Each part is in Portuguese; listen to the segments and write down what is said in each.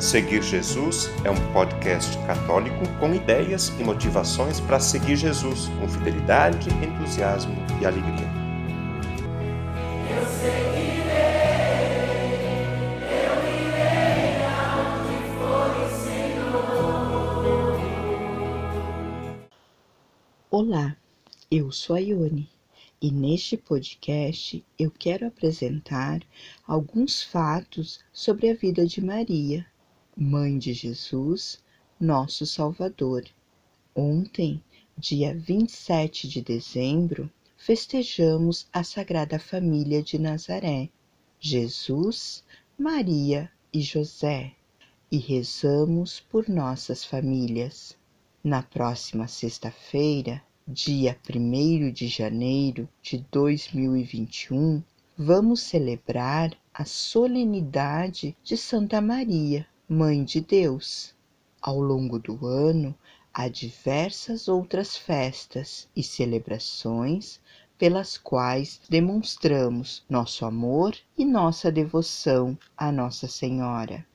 Seguir Jesus é um podcast católico com ideias e motivações para seguir Jesus com fidelidade, entusiasmo e alegria. Eu seguirei, eu irei for o Senhor. Olá, eu sou a Ione e neste podcast eu quero apresentar alguns fatos sobre a vida de Maria Mãe de Jesus, nosso Salvador. Ontem, dia 27 de dezembro, festejamos a Sagrada Família de Nazaré, Jesus, Maria e José, e rezamos por nossas famílias. Na próxima sexta-feira, dia 1 de janeiro de 2021, vamos celebrar a solenidade de Santa Maria, Mãe de Deus. Ao longo do ano, há diversas outras festas e celebrações pelas quais demonstramos nosso amor e nossa devoção à Nossa Senhora.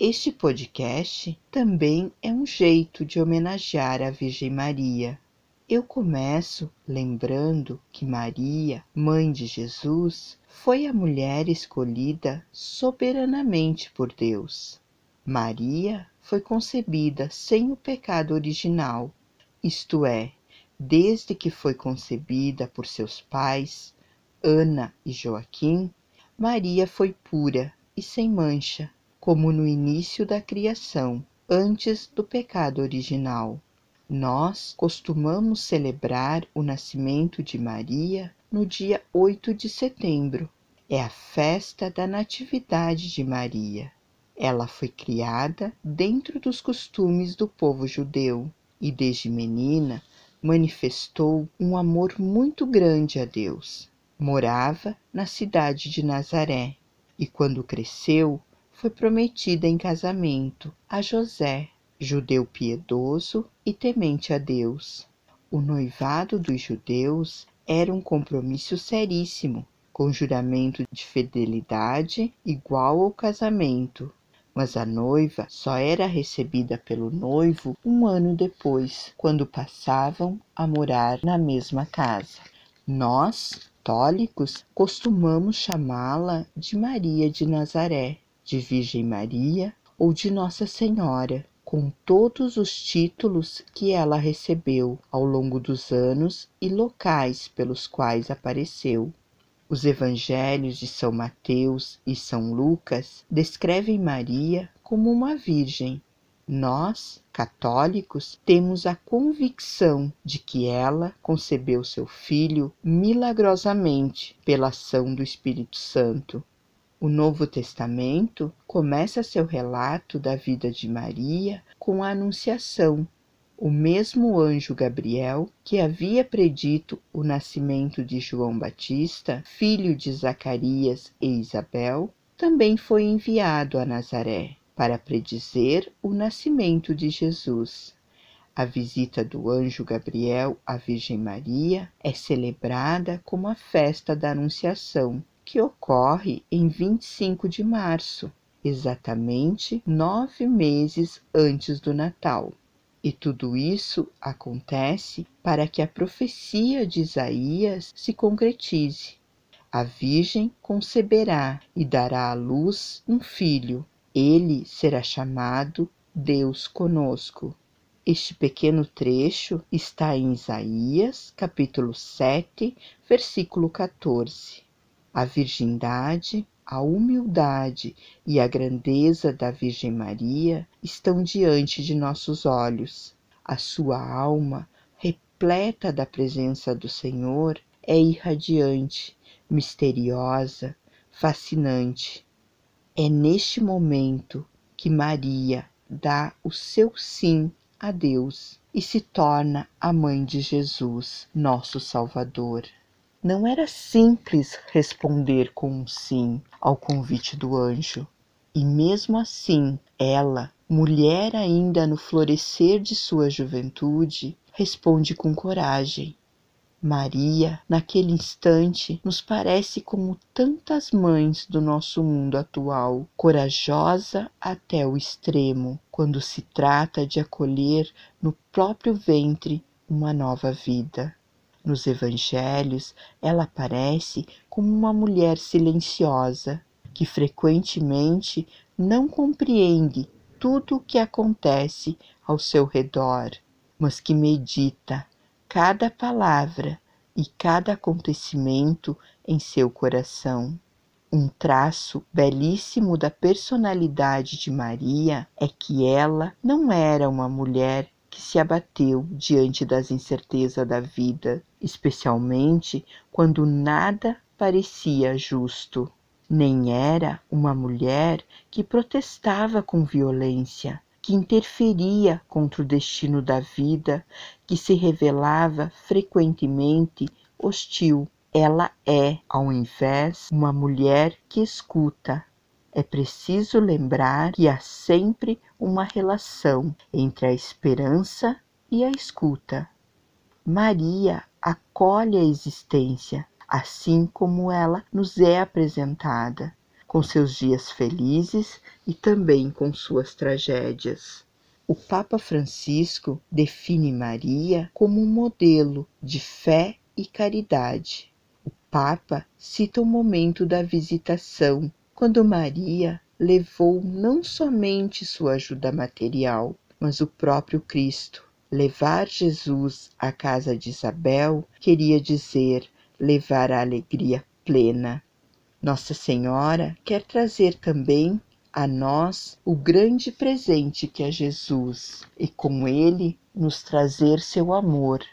Este podcast também é um jeito de homenagear a Virgem Maria. Eu começo lembrando que Maria, mãe de Jesus, foi a mulher escolhida soberanamente por Deus. Maria foi concebida sem o pecado original, isto é, desde que foi concebida por seus pais, Ana e Joaquim, Maria foi pura e sem mancha, como no início da criação, antes do pecado original. Nós costumamos celebrar o nascimento de Maria no dia 8 de setembro. É a festa da Natividade de Maria. Ela foi criada dentro dos costumes do povo judeu e, desde menina, manifestou um amor muito grande a Deus. Morava na cidade de Nazaré e, quando cresceu, foi prometida em casamento a José, judeu piedoso e temente a Deus. O noivado dos judeus era um compromisso seríssimo, com juramento de fidelidade igual ao casamento, mas a noiva só era recebida pelo noivo um ano depois, quando passavam a morar na mesma casa. Nós, católicos, costumamos chamá-la de Maria de Nazaré, de Virgem Maria ou de Nossa Senhora, com todos os títulos que ela recebeu ao longo dos anos e locais pelos quais apareceu. Os evangelhos de São Mateus e São Lucas descrevem Maria como uma virgem. Nós, católicos, temos a convicção de que ela concebeu seu filho milagrosamente pela ação do Espírito Santo. O Novo Testamento começa seu relato da vida de Maria com a Anunciação, o mesmo anjo Gabriel, que havia predito o nascimento de João Batista, filho de Zacarias e Isabel, também foi enviado a Nazaré para predizer o nascimento de Jesus. A visita do anjo Gabriel à Virgem Maria é celebrada como a festa da Anunciação, que ocorre em 25 de março, exatamente nove meses antes do Natal. E tudo isso acontece para que a profecia de Isaías se concretize. A Virgem conceberá e dará à luz um filho. Ele será chamado Deus conosco. Este pequeno trecho está em Isaías, capítulo 7, versículo 14. A virgindade a humildade e a grandeza da Virgem Maria estão diante de nossos olhos. A sua alma, repleta da presença do Senhor, é irradiante, misteriosa, fascinante. É neste momento que Maria dá o seu sim a Deus e se torna a mãe de Jesus, nosso Salvador. Não era simples responder com um sim ao convite do anjo, e mesmo assim ela, mulher ainda no florescer de sua juventude, responde com coragem: Maria, naquele instante, nos parece como tantas mães do nosso mundo atual, corajosa até o extremo, quando se trata de acolher no próprio ventre uma nova vida. Nos evangelhos, ela aparece como uma mulher silenciosa, que frequentemente não compreende tudo o que acontece ao seu redor, mas que medita cada palavra e cada acontecimento em seu coração. Um traço belíssimo da personalidade de Maria é que ela não era uma mulher que se abateu diante das incertezas da vida, especialmente quando nada parecia justo. Nem era uma mulher que protestava com violência, que interferia contra o destino da vida, que se revelava frequentemente hostil. Ela é, ao invés, uma mulher que escuta. É preciso lembrar que há sempre uma relação entre a esperança e a escuta. Maria acolhe a existência, assim como ela nos é apresentada com seus dias felizes e também com suas tragédias. O Papa Francisco define Maria como um modelo de fé e caridade. O Papa cita o momento da visitação, quando Maria levou não somente sua ajuda material, mas o próprio Cristo. Levar Jesus à casa de Isabel queria dizer levar a alegria plena nossa Senhora quer trazer também a nós o grande presente que é Jesus e com ele nos trazer seu amor,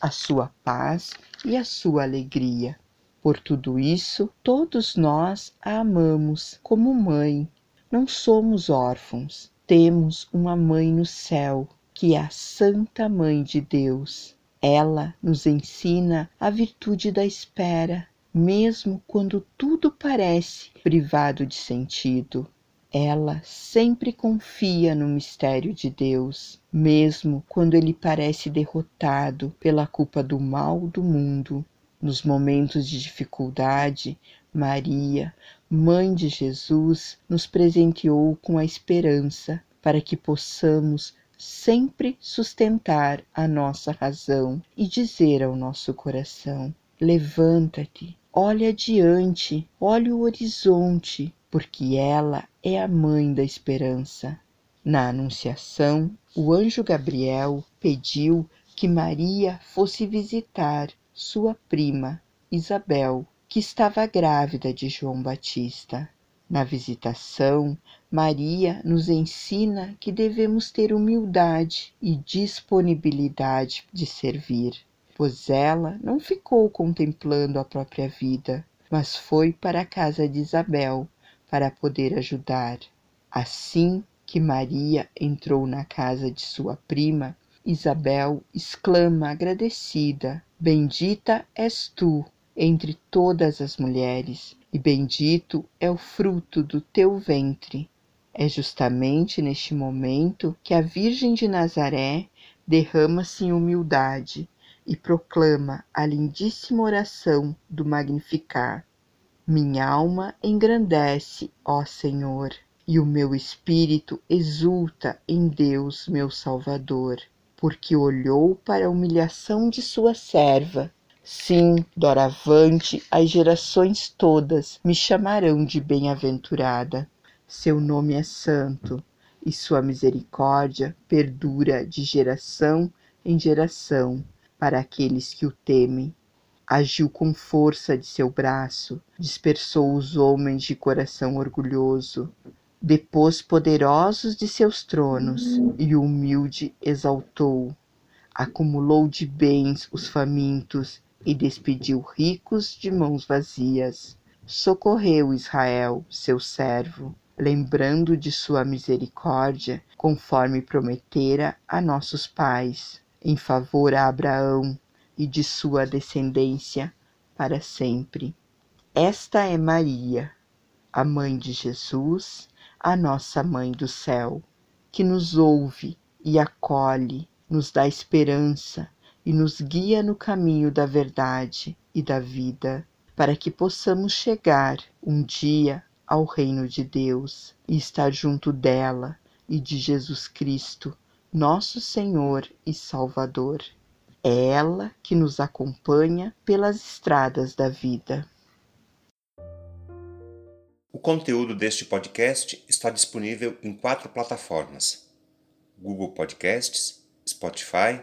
a sua paz e a sua alegria. Por tudo isso, todos nós a amamos como mãe. Não somos órfãos, temos uma mãe no céu, que a Santa Mãe de Deus. Ela nos ensina a virtude da espera, mesmo quando tudo parece privado de sentido. Ela sempre confia no mistério de Deus, mesmo quando ele parece derrotado pela culpa do mal do mundo. Nos momentos de dificuldade, Maria, Mãe de Jesus, nos presenteou com a esperança para que possamos sempre sustentar a nossa razão e dizer ao nosso coração: Levanta-te, Olhe adiante, olhe o horizonte, porque ela é a mãe da esperança. Na Anunciação, o anjo Gabriel pediu que Maria fosse visitar sua prima Isabel, que estava grávida de João Batista. Na visitação, Maria nos ensina que devemos ter humildade e disponibilidade de servir pois ela não ficou contemplando a própria vida, mas foi para a casa de Isabel para poder ajudar. Assim que Maria entrou na casa de sua prima, Isabel exclama agradecida: Bendita és tu entre todas as mulheres, e bendito é o fruto do teu ventre. É justamente neste momento que a Virgem de Nazaré derrama-se em humildade e proclama a lindíssima oração do Magnificar. Minha alma engrandece, ó Senhor, e o meu espírito exulta em Deus, meu Salvador, porque olhou para a humilhação de sua serva. Sim, doravante as gerações todas me chamarão de bem-aventurada. Seu nome é santo, e sua misericórdia perdura de geração em geração para aqueles que o temem. Agiu com força de seu braço, dispersou os homens de coração orgulhoso, depôs poderosos de seus tronos e o humilde exaltou. Acumulou de bens os famintos e despediu ricos de mãos vazias. Socorreu Israel, seu servo, lembrando de sua misericórdia, conforme prometera a nossos pais em favor a Abraão e de sua descendência para sempre. Esta é Maria, a mãe de Jesus, a nossa mãe do céu, que nos ouve e acolhe, nos dá esperança e nos guia no caminho da verdade e da vida, para que possamos chegar um dia ao reino de Deus e estar junto dela e de Jesus Cristo, nosso Senhor e Salvador. É ela que nos acompanha pelas estradas da vida. O conteúdo deste podcast está disponível em quatro plataformas: Google Podcasts, Spotify,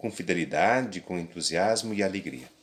com fidelidade, com entusiasmo e alegria.